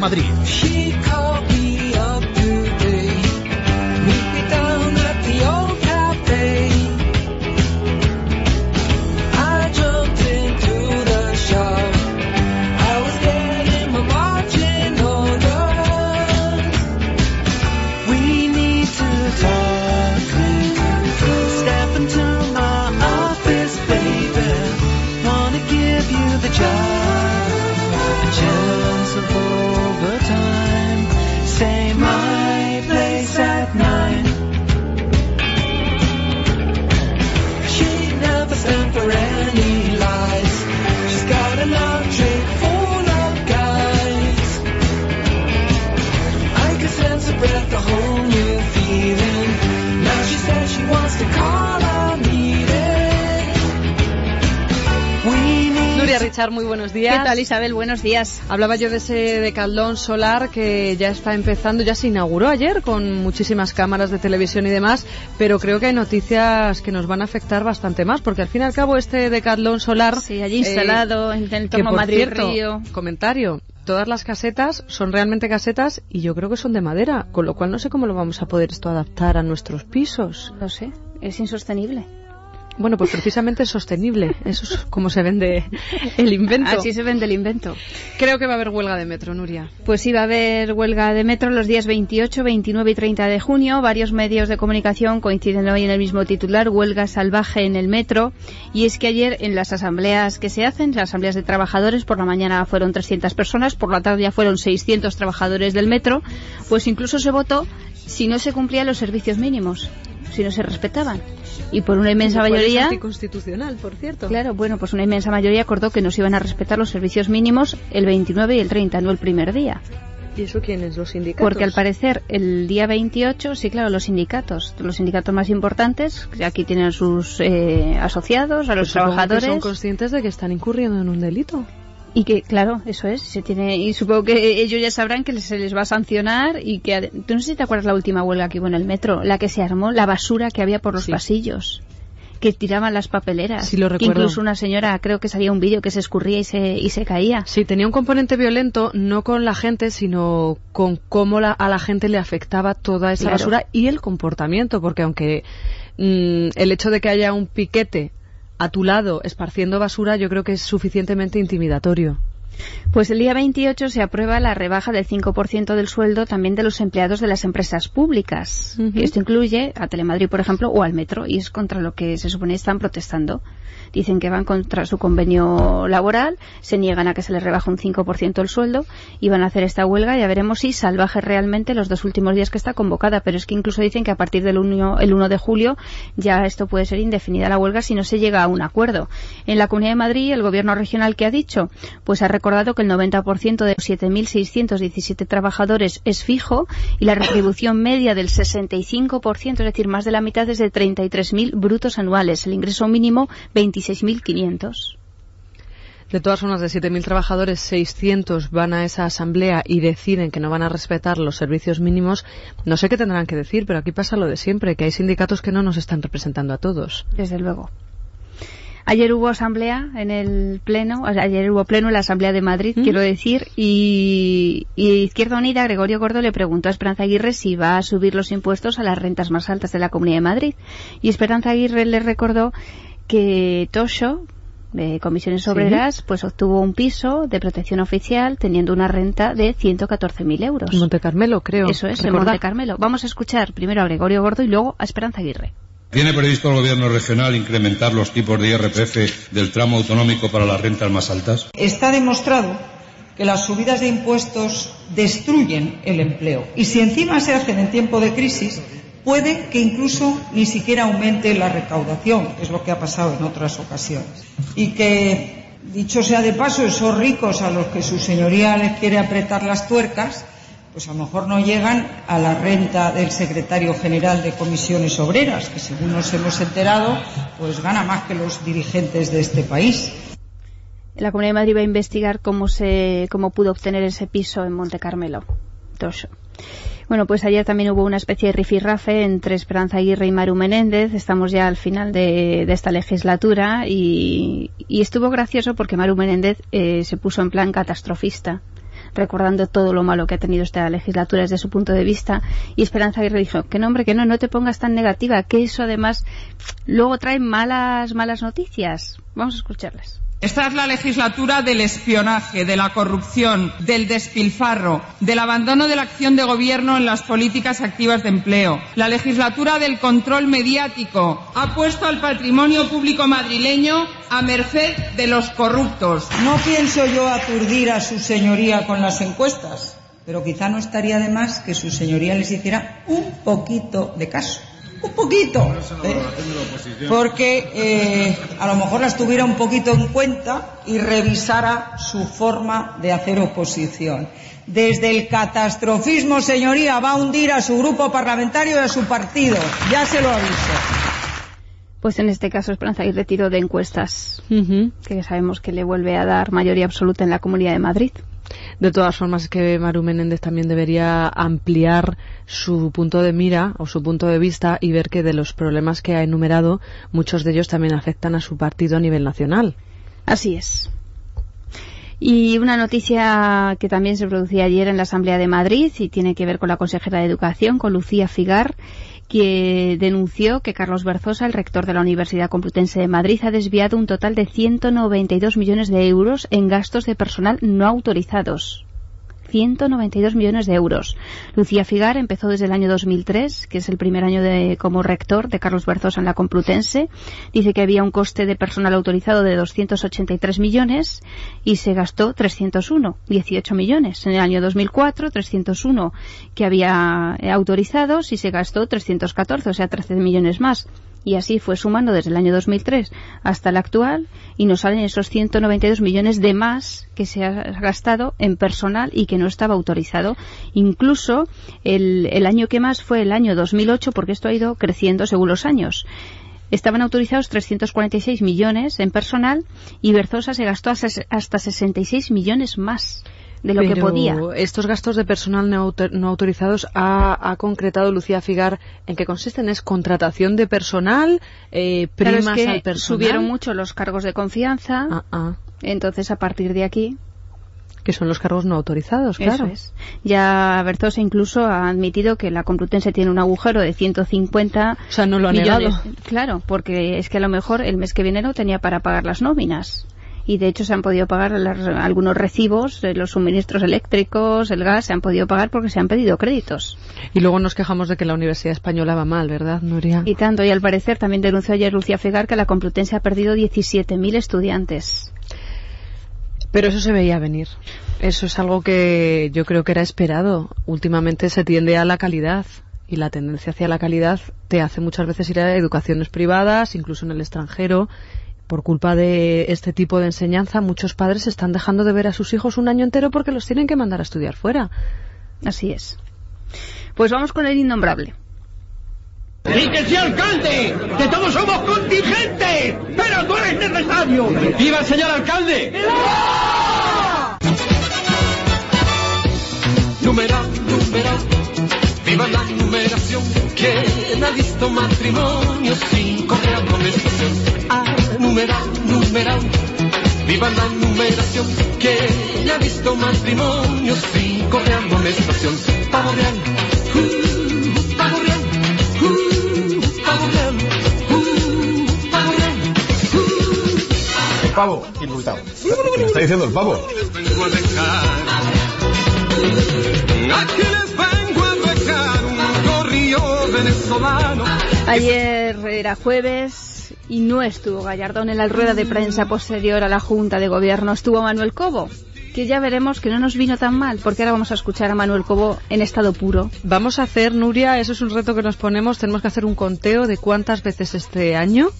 Madrid. Muy buenos días. ¿Qué tal, Isabel? Buenos días. Hablaba yo de ese decaldón solar que ya está empezando, ya se inauguró ayer con muchísimas cámaras de televisión y demás, pero creo que hay noticias que nos van a afectar bastante más, porque al fin y al cabo este decaldón solar... Sí, allí instalado en el por Madrid-Río. comentario, todas las casetas son realmente casetas y yo creo que son de madera, con lo cual no sé cómo lo vamos a poder esto adaptar a nuestros pisos. No sé, es insostenible. Bueno, pues precisamente es sostenible, eso es como se vende el invento. Así se vende el invento. Creo que va a haber huelga de metro, Nuria. Pues sí, va a haber huelga de metro los días 28, 29 y 30 de junio. Varios medios de comunicación coinciden hoy en el mismo titular, huelga salvaje en el metro. Y es que ayer en las asambleas que se hacen, las asambleas de trabajadores, por la mañana fueron 300 personas, por la tarde ya fueron 600 trabajadores del metro, pues incluso se votó si no se cumplían los servicios mínimos, si no se respetaban. Y por una inmensa es mayoría... anticonstitucional, por cierto. Claro, bueno, pues una inmensa mayoría acordó que no se iban a respetar los servicios mínimos el 29 y el 30, no el primer día. ¿Y eso quiénes? ¿Los sindicatos? Porque al parecer el día 28, sí, claro, los sindicatos, los sindicatos más importantes, que aquí tienen a sus eh, asociados, a los Pues trabajadores. son conscientes de que están incurriendo en un delito. Y que, claro, eso es, se tiene, y supongo que ellos ya sabrán que se les va a sancionar y que, tú no sé si te acuerdas la última huelga que hubo en el metro, la que se armó, la basura que había por los Sí. pasillos, que tiraban las papeleras. Sí, lo Que recuerdo. incluso una señora, creo que salía un vídeo que se escurría y se, y se caía. Sí, tenía un componente violento no con la gente, sino con cómo la- a la gente le afectaba toda esa Claro. basura y el comportamiento, porque aunque mm, el hecho de que haya un piquete a tu lado esparciendo basura, yo creo que es suficientemente intimidatorio. Pues el día 28 se aprueba la rebaja del 5% del sueldo también de los empleados de las empresas públicas. Y Esto incluye a Telemadrid, por ejemplo, o al Metro, y es contra lo que se supone están protestando. Dicen que van contra su convenio laboral, se niegan a que se les rebaje un 5% el sueldo y van a hacer esta huelga. Ya veremos si salvaje realmente los dos últimos días que está convocada, pero es que incluso dicen que a partir del 1, el 1 de julio ya esto puede ser indefinida la huelga si no se llega a un acuerdo. En la Comunidad de Madrid, el gobierno regional que ha dicho, pues ha recordado que el 90% de los 7.617 trabajadores es fijo y la retribución media del 65%, es decir, más de la mitad es de 33.000 brutos anuales. El ingreso mínimo 26.500. De todas formas, de 7.000 trabajadores, 600 van a esa asamblea y deciden que no van a respetar los servicios mínimos. No sé qué tendrán que decir, pero aquí pasa lo de siempre, que hay sindicatos que no nos están representando a todos. Desde luego. Ayer hubo asamblea en el pleno, o sea, ayer hubo pleno en la asamblea de Madrid, quiero decir, y, y Izquierda Unida, Gregorio Gordo le preguntó a Esperanza Aguirre si va a subir los impuestos a las rentas más altas de la Comunidad de Madrid. Y Esperanza Aguirre le recordó que Tosho, de Comisiones Sí. Obreras, pues obtuvo un piso de protección oficial teniendo una renta de 114.000 euros. En Monte Carmelo, creo. Eso es, en. Monte Carmelo. Vamos a escuchar primero a Gregorio Gordo y luego a Esperanza Aguirre. ¿Tiene previsto el Gobierno regional incrementar los tipos de IRPF del tramo autonómico para las rentas más altas? Está demostrado que las subidas de impuestos destruyen el empleo y si encima se hacen en tiempo de crisis, puede que incluso ni siquiera aumente la recaudación, que es lo que ha pasado en otras ocasiones. Y que, dicho sea de paso, esos ricos a los que su señoría les quiere apretar las tuercas, pues a lo mejor no llegan a la renta del secretario general de comisiones obreras, que según nos hemos enterado, pues gana más que los dirigentes de este país. La Comunidad de Madrid va a investigar cómo se cómo pudo obtener ese piso en Monte Carmelo. Tosho. Bueno, pues ayer también hubo una especie de rifirrafe entre Esperanza Aguirre y Maru Menéndez. Estamos ya al final de, esta legislatura y, y, estuvo gracioso porque Maru Menéndez eh, se puso en plan catastrofista recordando todo lo malo que ha tenido esta legislatura desde su punto de vista. Y Esperanza Aguirre dijo que no hombre que no no te pongas tan negativa que eso además luego trae malas malas noticias vamos a escucharlas esta es la legislatura del espionaje, de la corrupción, del despilfarro, del abandono de la acción de gobierno en las políticas activas de empleo. La legislatura del control mediático ha puesto al patrimonio público madrileño a merced de los corruptos. No pienso yo aturdir a su señoría con las encuestas, pero quizá no estaría de más que su señoría les hiciera un poquito de caso un poquito, ¿eh? porque eh, a lo mejor las tuviera un poquito en cuenta y revisara su forma de hacer oposición. Desde el catastrofismo, señoría, va a hundir a su grupo parlamentario y a su partido. Ya se lo aviso. Pues en este caso Esperanza y retiro de encuestas, que sabemos que le vuelve a dar mayoría absoluta en la Comunidad de Madrid. De todas formas, es que Maru Menéndez también debería ampliar su punto de mira o su punto de vista y ver que de los problemas que ha enumerado, muchos de ellos también afectan a su partido a nivel nacional. Así es. Y una noticia que también se producía ayer en la Asamblea de Madrid y tiene que ver con la consejera de Educación, con Lucía Figar, que denunció que Carlos Berzosa, el rector de la Universidad Complutense de Madrid, ha desviado un total de 192 millones de euros en gastos de personal no autorizados. 192 millones de euros. Lucía Figar empezó desde el año 2003, que es el primer año de, como rector de Carlos Berzosa en la Complutense. Dice que había un coste de personal autorizado de 283 millones y se gastó 301, 18 millones. En el año 2004, 301 que había autorizados y se gastó 314, o sea, 13 millones más y así fue sumando desde el año 2003 hasta el actual y nos salen esos 192 millones de más que se ha gastado en personal y que no estaba autorizado. Incluso el, el año que más fue el año 2008 porque esto ha ido creciendo según los años. Estaban autorizados 346 millones en personal y Berzosa se gastó hasta 66 millones más de lo Pero que podía. Estos gastos de personal no, autor no autorizados ha, ha, concretado Lucía Figar en que consisten es contratación de personal, eh, primas claro, es que al personal. Subieron mucho los cargos de confianza. Ah, ah. Entonces, a partir de aquí, que son los cargos no autorizados, claro. Eso es. Ya Berzosa incluso ha admitido que la Complutense tiene un agujero de 150 o sea, no lo ha millones. negado. Claro, porque es que a lo mejor el mes que viene no tenía para pagar las nóminas y de hecho se han podido pagar las, algunos recibos, de los suministros eléctricos, el gas, se han podido pagar porque se han pedido créditos. Y luego nos quejamos de que la Universidad Española va mal, ¿verdad, Nuria? Y tanto, y al parecer también denunció ayer Lucía Fegar que la Complutense ha perdido 17.000 estudiantes. Pero eso se veía venir. Eso es algo que yo creo que era esperado. Últimamente se tiende a la calidad y la tendencia hacia la calidad te hace muchas veces ir a educaciones privadas, incluso en el extrangero. Por culpa de este tipo de enseñanza, muchos padres están dejando de ver a sus hijos un año entero porque los tienen que mandar a estudiar fuera. Así es. Pues vamos con el innombrable. ¡Y que sea alcalde! ¡Que todos somos contingentes! ¡Pero tú eres necesario! ¡Viva el señor alcalde! ¡Viva! Viva la numeración. ¿Quién ha visto matrimonio sin correr amonestación? Ah, numeral, numeral, viva la numeración. ¿Quién ha visto matrimonio sin correr amonestación? Pavo real, uh, pavo real. El pavo, indultado. ¿Qué está diciendo el pavo? Venezolano. Ayer era jueves y no estuvo Gallardón en la rueda de prensa posterior a la Junta de Gobierno. Estuvo Manuel Cobo, que ya veremos que no nos vino tan mal, porque ahora vamos a escuchar a Manuel Cobo en estado puro. Vamos a hacer, Nuria, eso es un reto que nos ponemos, tenemos que hacer un conteo de cuántas veces este año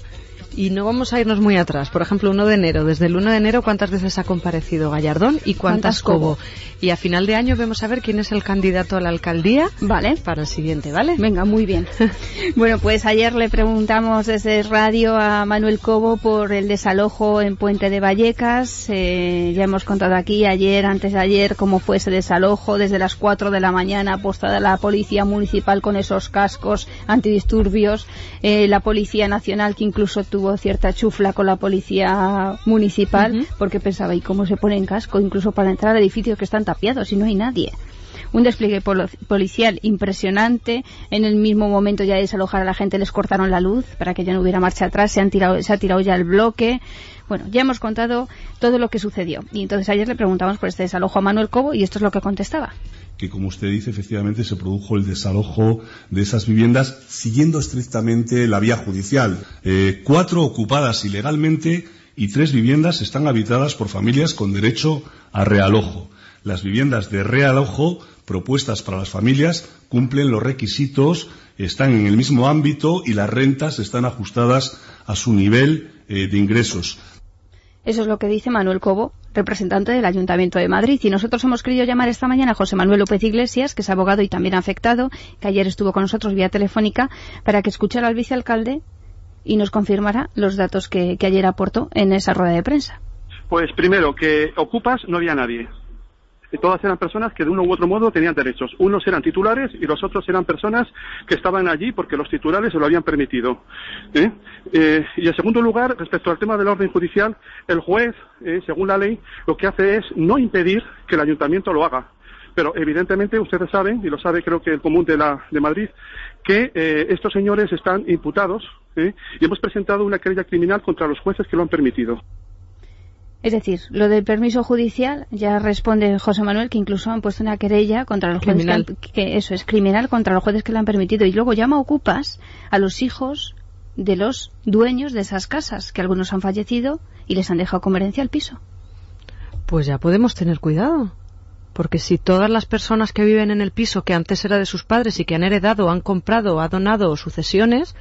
Y no vamos a irnos muy atrás. Por ejemplo, 1 de enero. Desde el 1 de enero, ¿cuántas veces ha comparecido Gallardón y cuántas, ¿Cuántas Cobo? Y a final de año vamos a ver quién es el candidato a la alcaldía Vale. para el siguiente, ¿vale? Venga, muy bien. Bueno, pues ayer le preguntamos desde radio a Manuel Cobo por el desalojo en Puente de Vallecas. Eh, ya hemos contado aquí ayer, antes de ayer, cómo fue ese desalojo. Desde las 4 de la mañana apostada la policía municipal con esos cascos antidisturbios. Eh, la policía nacional que incluso tuvo cierta chufla con la policía municipal porque pensaba, ¿y cómo se pone en casco incluso para entrar a edificios que están tapiados y no hay nadie? un despliegue polo- policial impresionante. En el mismo momento ya de desalojar a la gente les cortaron la luz para que ya no hubiera marcha atrás. Se, han tirado, se ha tirado ya el bloque. Bueno, ya hemos contado todo lo que sucedió. Y entonces ayer le preguntamos por este desalojo a Manuel Cobo y esto es lo que contestaba. Que como usted dice, efectivamente se produjo el desalojo de esas viviendas siguiendo estrictamente la vía judicial. Eh, cuatro ocupadas ilegalmente y tres viviendas están habitadas por familias con derecho a realojo. Las viviendas de realojo propuestas para las familias cumplen los requisitos, están en el mismo ámbito y las rentas están ajustadas a su nivel eh, de ingresos. Eso es lo que dice Manuel Cobo, representante del Ayuntamiento de Madrid. Y nosotros hemos querido llamar esta mañana a José Manuel López Iglesias, que es abogado y también afectado, que ayer estuvo con nosotros vía telefónica, para que escuchara al vicealcalde y nos confirmara los datos que, ayer aportó en esa rueda de prensa. Pues primero, que ocupas no había nadie. Todas eran personas que de uno u otro modo tenían derechos. Unos eran titulares y los otros eran personas que estaban allí porque los titulares se lo habían permitido. ¿eh? Eh, y en segundo lugar, respecto al tema del orden judicial, el juez, eh, según la ley, lo que hace es no impedir que el ayuntamiento lo haga. Pero evidentemente ustedes saben, y lo sabe creo que el común de, la, de Madrid, que estos señores están imputados y hemos presentado una querella criminal contra los jueces que lo han permitido. Es decir, lo del permiso judicial, ya responde José Manuel que incluso han puesto una querella contra los jueces que, han- Criminal. que eso es criminal contra los jueces que le han permitido y luego llama ocupas a los hijos de los dueños de esas casas, que algunos han fallecido y les han dejado como herencia el piso. Pues ya podemos tener cuidado. Porque si todas las personas que viven en el piso que antes era de sus padres y que han heredado, han comprado, ha donado sucesiones,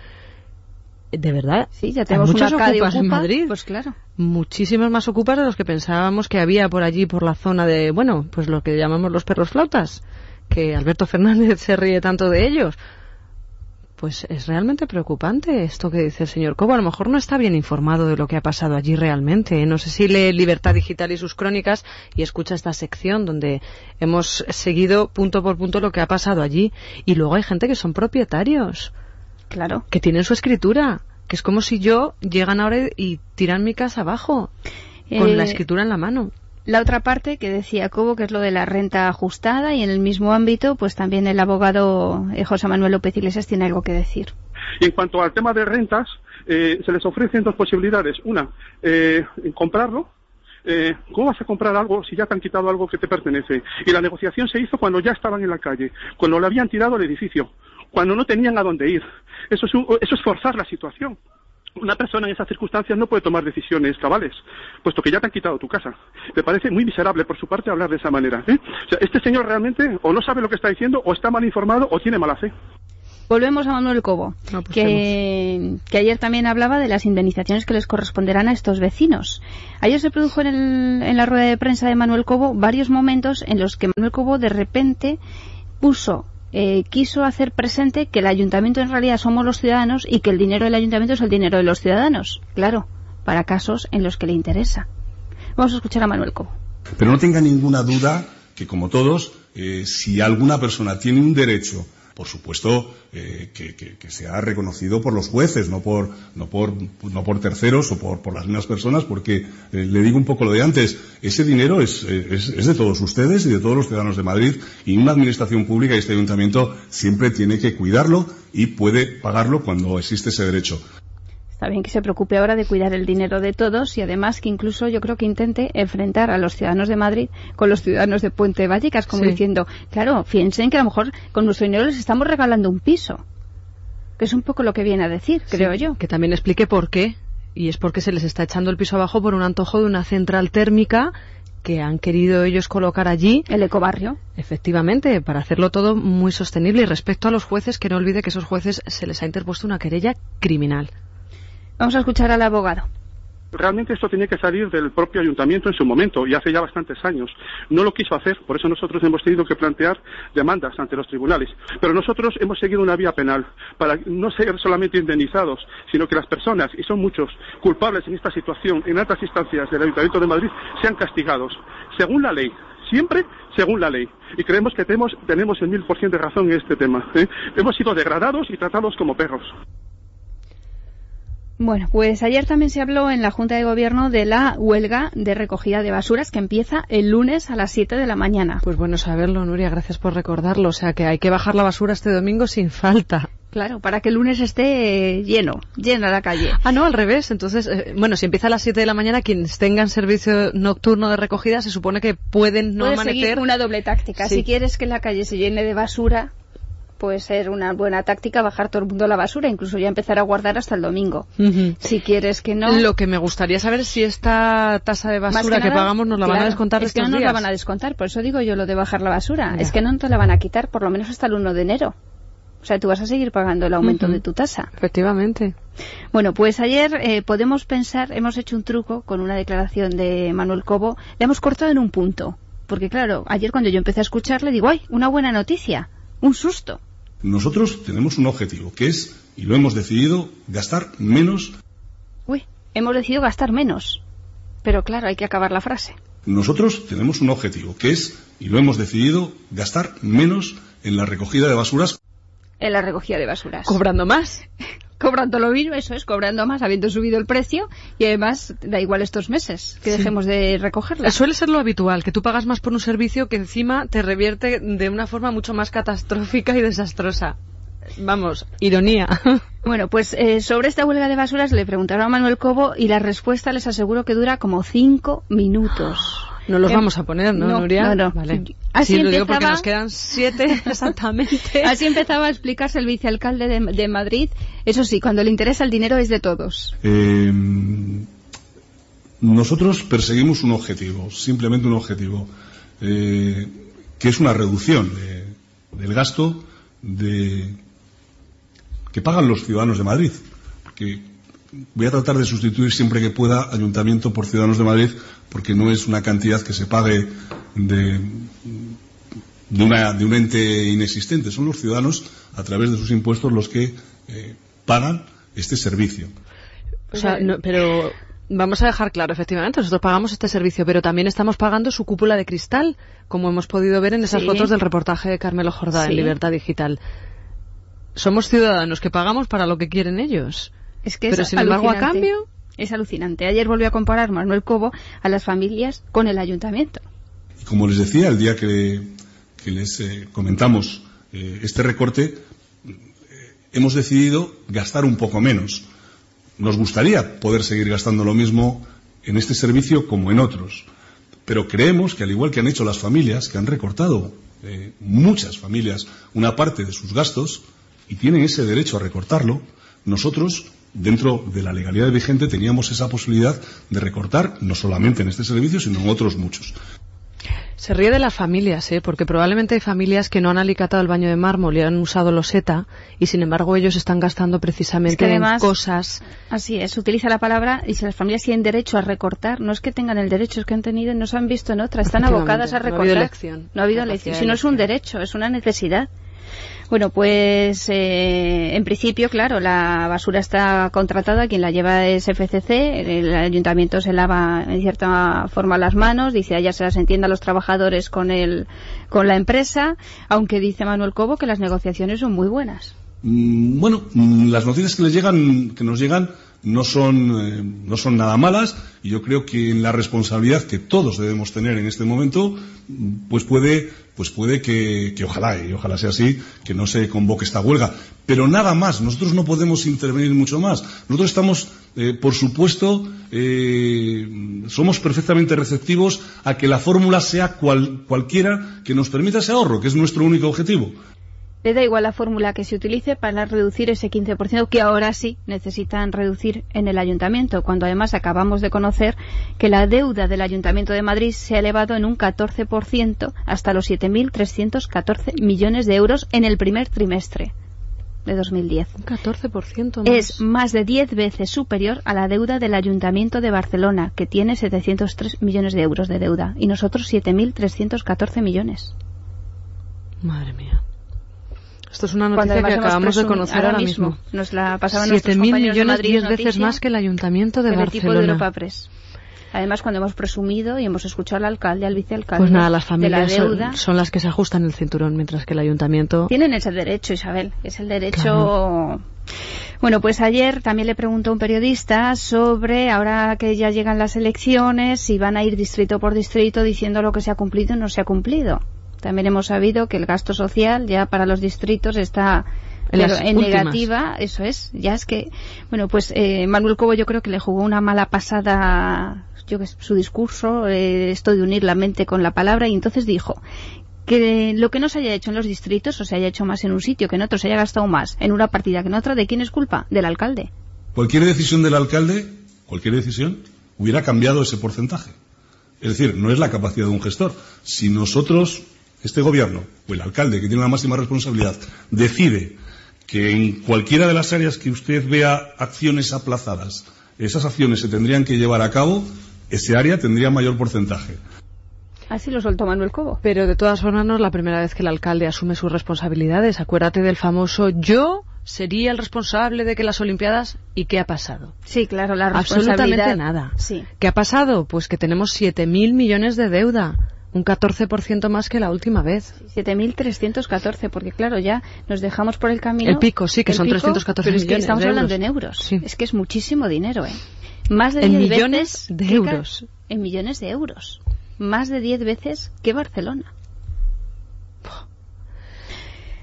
de verdad, Sí, ya hay tenemos muchos una CADE ocupas en Madrid. Pues claro. Muchísimos más ocupas de los que pensábamos que había por allí, por la zona de, bueno, pues lo que llamamos los perros flautas, que Alberto Fernández se ríe tanto de ellos. Pues es realmente preocupante esto que dice el señor Cobo. A lo mejor no está bien informado de lo que ha pasado allí realmente. ¿eh? No sé si lee Libertad Digital y sus crónicas y escucha esta sección donde hemos seguido punto por punto lo que ha pasado allí. Y luego hay gente que son propietarios, Claro. que tienen su escritura, que es como si yo llegan ahora y tiran mi casa abajo con Eh, la escritura en la mano. La otra parte que decía Cobo, que es lo de la renta ajustada, y en el mismo ámbito, pues también el abogado eh, José Manuel López Iglesias tiene algo que decir. Y en cuanto al tema de rentas, eh, se les ofrecen dos posibilidades. Una, eh, comprarlo. Eh, ¿Cómo vas a comprar algo si ya te han quitado algo que te pertenece? Y la negociación se hizo cuando ya estaban en la calle, cuando le habían tirado el edificio, cuando no tenían a dónde ir. Eso es, un- eso es forzar la situación. Una persona en esas circunstancias no puede tomar decisiones cabales, puesto que ya te han quitado tu casa. Me parece muy miserable por su parte hablar de esa manera. ¿eh? O sea, este señor realmente o no sabe lo que está diciendo, o está mal informado, o tiene mala fe. Volvemos a Manuel Cobo, No, pues que, que ayer también hablaba de las indemnizaciones que les corresponderán a estos vecinos. Ayer se produjo en, el- en la rueda de prensa de Manuel Cobo varios momentos en los que Manuel Cobo de repente puso, eh, quiso hacer presente que el ayuntamiento en realidad somos los ciudadanos y que el dinero del ayuntamiento es el dinero de los ciudadanos. Claro, para casos en los que le interesa. Vamos a escuchar a Manuel Cobo. Pero no tenga ninguna duda que, como todos, eh, si alguna persona tiene un derecho, por supuesto, eh, que, que- que sea reconocido por los jueces, no por, no por, no por terceros o por, por las mismas personas, porque eh, le digo un poco lo de antes, ese dinero eh, es, es de todos ustedes y de todos los ciudadanos de Madrid y una administración pública y este ayuntamiento siempre tiene que cuidarlo y puede pagarlo cuando existe ese derecho. Está bien que se preocupe ahora de cuidar el dinero de todos y además que incluso yo creo que intente enfrentar a los ciudadanos de Madrid con los ciudadanos de Puente Vallecas, como Sí. diciendo, claro, fíjense que a lo mejor con nuestro dinero les estamos regalando un piso. Que es un poco lo que viene a decir, creo yo. Que también explique por qué. Y es porque se les está echando el piso abajo por un antojo de una central térmica que han querido ellos colocar allí, El ecobarrio. efectivamente, para hacerlo todo muy sostenible. Y respecto a los jueces, que no olvide que a esos jueces se les ha interpuesto una querella criminal. Vamos a escuchar al abogado. Realmente esto tenía que salir del propio ayuntamiento en su momento y hace ya bastantes años. No lo quiso hacer, por eso nosotros hemos tenido que plantear demandas ante los tribunales. Pero nosotros hemos seguido una vía penal para no ser solamente indemnizados, sino que las personas, y son muchos, culpables en esta situación en altas instancias del Ayuntamiento de Madrid, sean castigados según la ley. Siempre según la ley. Y creemos que tenemos, tenemos el mil por ciento de razón en este tema. ¿eh? Hemos sido degradados y tratados como perros. Bueno, pues ayer también se habló en la Junta de Gobierno de la huelga de recogida de basuras que empieza el lunes a las 7 de la mañana. Pues bueno saberlo, Nuria, gracias por recordarlo. O sea que hay que bajar la basura este domingo sin falta. Claro, para que el lunes esté lleno, llena la calle. Ah, no, al revés. Entonces, eh, bueno, si empieza a las 7 de la mañana, quienes tengan servicio nocturno de recogida se supone que pueden no Puedes amanecer. seguir una doble táctica. Sí. Si quieres que la calle se llene de basura, puede ser una buena táctica bajar todo el mundo la basura, incluso ya empezar a guardar hasta el domingo. Si quieres que no... Lo que me gustaría saber es si esta tasa de basura que, nada, pagamos nos la van a descontar es que estos no nos la van a descontar, por eso digo yo lo de bajar la basura. Ya. Es que no te la van a quitar por lo menos hasta el 1 de enero. O sea, tú vas a seguir pagando el aumento de tu tasa. Efectivamente. Bueno, pues ayer eh, podemos pensar, hemos hecho un truco con una declaración de Manuel Cobo, le hemos cortado en un punto. Porque claro, ayer cuando yo empecé a escucharle digo, ¡ay, una buena noticia! Un susto. Nosotros tenemos un objetivo, que es, y lo hemos decidido, gastar menos. Uy, hemos decidido gastar menos. Pero claro, hay que acabar la frase. Nosotros tenemos un objetivo, que es, y lo hemos decidido, gastar menos en la recogida de basuras. En la recogida de basuras. Cobrando más. cobrando lo mismo, eso es, cobrando más, habiendo subido el precio y además da igual estos meses que Sí. dejemos de recogerla. Suele ser lo habitual, que tú pagas más por un servicio que encima te revierte de una forma mucho más catastrófica y desastrosa. Vamos, ironía. Bueno, pues eh, sobre esta huelga de basuras le preguntaron a Manuel Cobo y la respuesta les aseguro que dura como cinco minutos. No los Em, vamos a poner, ¿no, no, Nuria? no, no. Vale. Así sí, lo digo porque empezaba- nos quedan siete exactamente. Así empezaba a explicarse el vicealcalde de, de Madrid. Eso sí, cuando le interesa el dinero es de todos. Eh, nosotros perseguimos un objetivo, simplemente un objetivo, eh, que es una reducción de- del gasto de, que pagan los ciudadanos de Madrid. Voy a tratar de sustituir siempre que pueda ayuntamiento por ciudadanos de Madrid, porque no es una cantidad que se pague de, de, una- de un ente inexistente. Son los ciudadanos, a través de sus impuestos, los que eh, pagan este servicio. O sea, no, pero vamos a dejar claro, efectivamente, nosotros pagamos este servicio, pero también estamos pagando su cúpula de cristal, como hemos podido ver en esas Sí. fotos del reportaje de Carmelo Jordá Sí. en Libertad Digital. Somos ciudadanos que pagamos para lo que quieren ellos. Es que Pero es sin embargo, a alucinante. cambio, Es alucinante. Ayer volvió a comparar Manuel Cobo a las familias con el ayuntamiento. Y como les decía, el día que, que les eh, comentamos eh, este recorte, eh, hemos decidido gastar un poco menos. Nos gustaría poder seguir gastando lo mismo en este servicio como en otros. Pero creemos que al igual que han hecho las familias, que han recortado eh, muchas familias una parte de sus gastos y tienen ese derecho a recortarlo, nosotros, dentro de la legalidad vigente, teníamos esa posibilidad de recortar no solamente en este servicio, sino en otros muchos. se ríe de las familias, ¿eh? porque probablemente hay familias que no han alicatado el baño de mármol y han usado loseta y sin embargo ellos están gastando precisamente Es que además- en cosas. Así es, utiliza la palabra y si las familias tienen derecho a recortar, no es que tengan el derecho, es que han tenido, no se han visto en otra, están abocadas a no ha recortar. habido elección. No ha habido elección, si no es un derecho, es una necesidad. Bueno, pues eh, en principio, claro, la basura está contratada, quien la lleva es FCC, el ayuntamiento se lava en cierta forma las manos, dice allá se las entienda a los trabajadores con, el, con la empresa, aunque dice Manuel Cobo que las negociaciones son muy buenas. Mm, Bueno, mm, las noticias que les llegan, que nos llegan, no son, eh, no son nada malas y yo creo que en la responsabilidad que todos debemos tener en este momento, pues puede, pues puede que, que ojalá y ojalá sea así, que no se convoque esta huelga. Pero nada más, nosotros no podemos intervenir mucho más. Nosotros estamos, eh, por supuesto, eh, somos perfectamente receptivos a que la fórmula sea cual- cualquiera que nos permita ese ahorro, que es nuestro único objetivo. Le da igual la fórmula que se utilice para reducir ese 15% que ahora sí necesitan reducir en el ayuntamiento, cuando además acabamos de conocer que la deuda del ayuntamiento de Madrid se ha elevado en un 14% hasta los 7.314 millones de euros en el primer trimestre. de 2010. Un 14% más. Es más de 10 veces superior a la deuda del Ayuntamiento de Barcelona, que tiene 703 millones de euros de deuda, y nosotros 7.314 millones. Madre mía. Esto es una noticia que acabamos de conocer ahora, mismo. Nos la pasaban 7.000 millones, 10 veces más que el Ayuntamiento de el Barcelona. de Europa Press. Además, cuando hemos presumido y hemos escuchado al alcalde, al vicealcalde, Pues nada, las de la familias son, deuda, son las que se ajustan el cinturón, mientras que el Ayuntamiento... tienen ese derecho, Isabel. Es el derecho. Claro. Bueno, pues ayer también le preguntó un periodista sobre, ahora que ya llegan las elecciones, si van a ir distrito por distrito diciendo lo que se ha cumplido y no se ha cumplido. También hemos sabido que el gasto social ya para los distritos está En pero negativa, eso es. Ya es que, bueno, pues eh, Manuel Cobo yo creo que le jugó una mala pasada, yo su discurso, eh, esto de unir la mente con la palabra, y entonces dijo que lo que no se haya hecho en los distritos o se haya hecho más en un sitio que en otro, se haya gastado más en una partida que en otra, ¿de quién es culpa? Del alcalde. Cualquier decisión del alcalde, cualquier decisión, hubiera cambiado ese porcentaje. Es decir, no es la capacidad de un gestor. Si nosotros, este gobierno, o el alcalde, que tiene la máxima responsabilidad, decide que en cualquiera de las áreas que usted vea acciones aplazadas, esas acciones se tendrían que llevar a cabo, ese área tendría mayor porcentaje. Así lo soltó Manuel Cobo. Pero de todas formas no es la primera vez que el alcalde asume sus responsabilidades. Acuérdate del famoso yo sería el responsable de que las Olimpiadas y qué ha pasado. Sí, claro, la Absolutamente responsabilidad. nada. Sí. ¿Qué ha pasado? Pues que tenemos 7.000 millones de deuda, un 14% más que la última vez. 7.314, porque claro, ya nos dejamos por el camino. El pico, sí, que son pico, 314 pero es que millones estamos de hablando euros. en euros. Sí. Es que es muchísimo dinero, ¿eh? Más de En 10 millones veces de euros. En millones de euros. Más de 10 veces que Barcelona.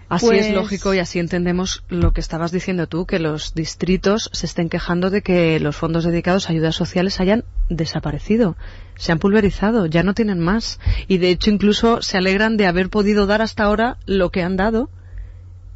Así Pues- es lógico y así entendemos lo que estabas diciendo tú, que los distritos se estén quejando de que los fondos dedicados a ayudas sociales hayan desaparecido, se han pulverizado, ya no tienen más. Y de hecho incluso se alegran de haber podido dar hasta ahora lo que han dado,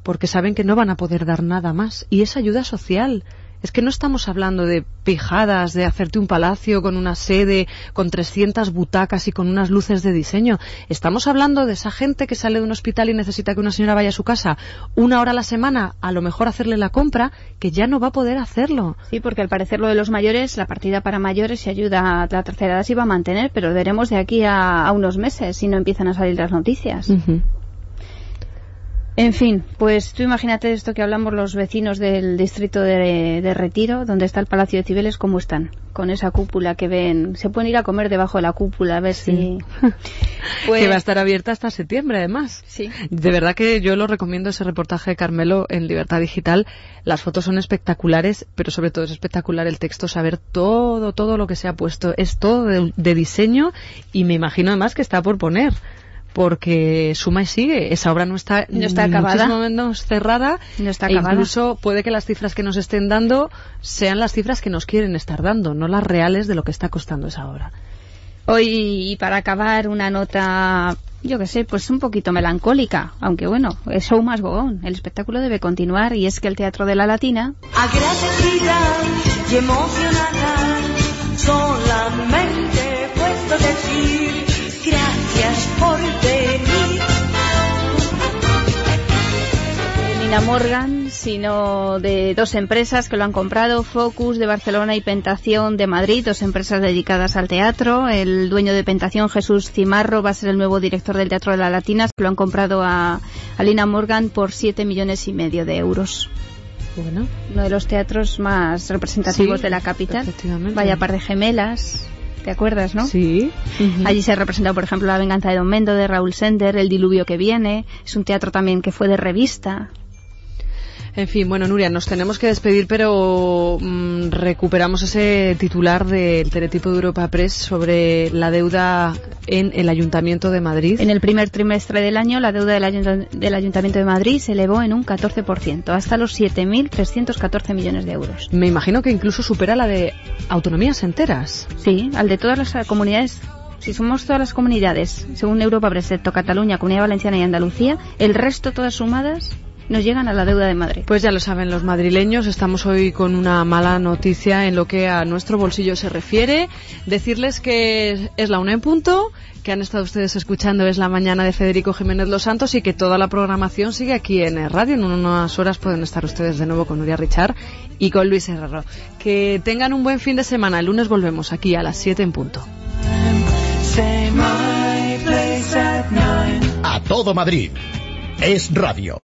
porque saben que no van a poder dar nada más. Y es ayuda social. Es que no estamos hablando de pijadas, de hacerte un palacio con una sede, con 300 butacas y con unas luces de diseño. Estamos hablando de esa gente que sale de un hospital y necesita que una señora vaya a su casa una hora a la semana, a lo mejor hacerle la compra, que ya no va a poder hacerlo. Sí, porque al parecer lo de los mayores, la partida para mayores y ayuda a la tercera edad se iba a mantener, pero veremos de aquí a, a unos meses si no empiezan a salir las noticias. En fin, pues tú imagínate esto que hablamos los vecinos del distrito de, de Retiro, donde está el Palacio de Cibeles, ¿cómo están? Con esa cúpula que ven. Se pueden ir a comer debajo de la cúpula, a ver si... Pues- Que va a estar abierta hasta septiembre, además. Sí. De verdad que yo lo recomiendo ese reportaje de Carmelo en Libertad Digital. Las fotos son espectaculares, pero sobre todo es espectacular el texto, saber todo, todo lo que se ha puesto. Es todo de, de diseño y me imagino además que está por poner. Porque suma y sigue. Esa obra no está, No está acabada. menos cerrada. No está e acabada. incluso puede que las cifras que nos estén dando sean las cifras que nos quieren estar dando, no las reales de lo que está costando esa obra. Hoy, y para acabar, una nota, yo que sé, pues un poquito melancólica, aunque bueno, es show más gogón. El espectáculo debe continuar y es que el Teatro de la Latina Agradecida y emocionada, solamente puedo decir gracias por venir. de Nina Morgan, sino de dos empresas que lo han comprado, Focus de Barcelona y Pentación de Madrid, dos empresas dedicadas al teatro. El dueño de Pentación, Jesús Cimarro, va a ser el nuevo director del Teatro de la Latina. Lo han comprado a, a Nina Morgan por siete millones y medio de euros. Bueno. Uno de los teatros más representativos Sí, de la capital. Vaya par de gemelas. ¿Te acuerdas, no? Sí. Allí se ha representado, por ejemplo, La venganza de Don Mendo de Raúl Sender, El diluvio que viene. Es un teatro también que fue de revista. En fin, bueno, Nuria, nos tenemos que despedir, pero mm, recuperamos ese titular del teletipo de Europa Press sobre la deuda en el Ayuntamiento de Madrid. En el primer trimestre del año, la deuda del, Ayunt- del Ayuntamiento de Madrid se elevó en un 14%, hasta los 7.314 millones de euros. Me imagino que incluso supera la de autonomías enteras. Sí, al de todas las comunidades. Si somos todas las comunidades, según Europa Press, excepto Cataluña, Comunidad Valenciana y Andalucía, el resto todas sumadas nos llegan a la deuda de Madrid. Pues ya lo saben los madrileños, estamos hoy con una mala noticia en lo que a nuestro bolsillo se refiere. Decirles que es la una en punto, que han estado ustedes escuchando es la mañana de Federico Jiménez Los Santos y que toda la programación sigue aquí en el radio. En unas horas pueden estar ustedes de nuevo con Nuria Richard y con Luis Herrero. Que tengan un buen fin de semana. El lunes volvemos aquí a las 7 en punto. A todo Madrid. Es radio.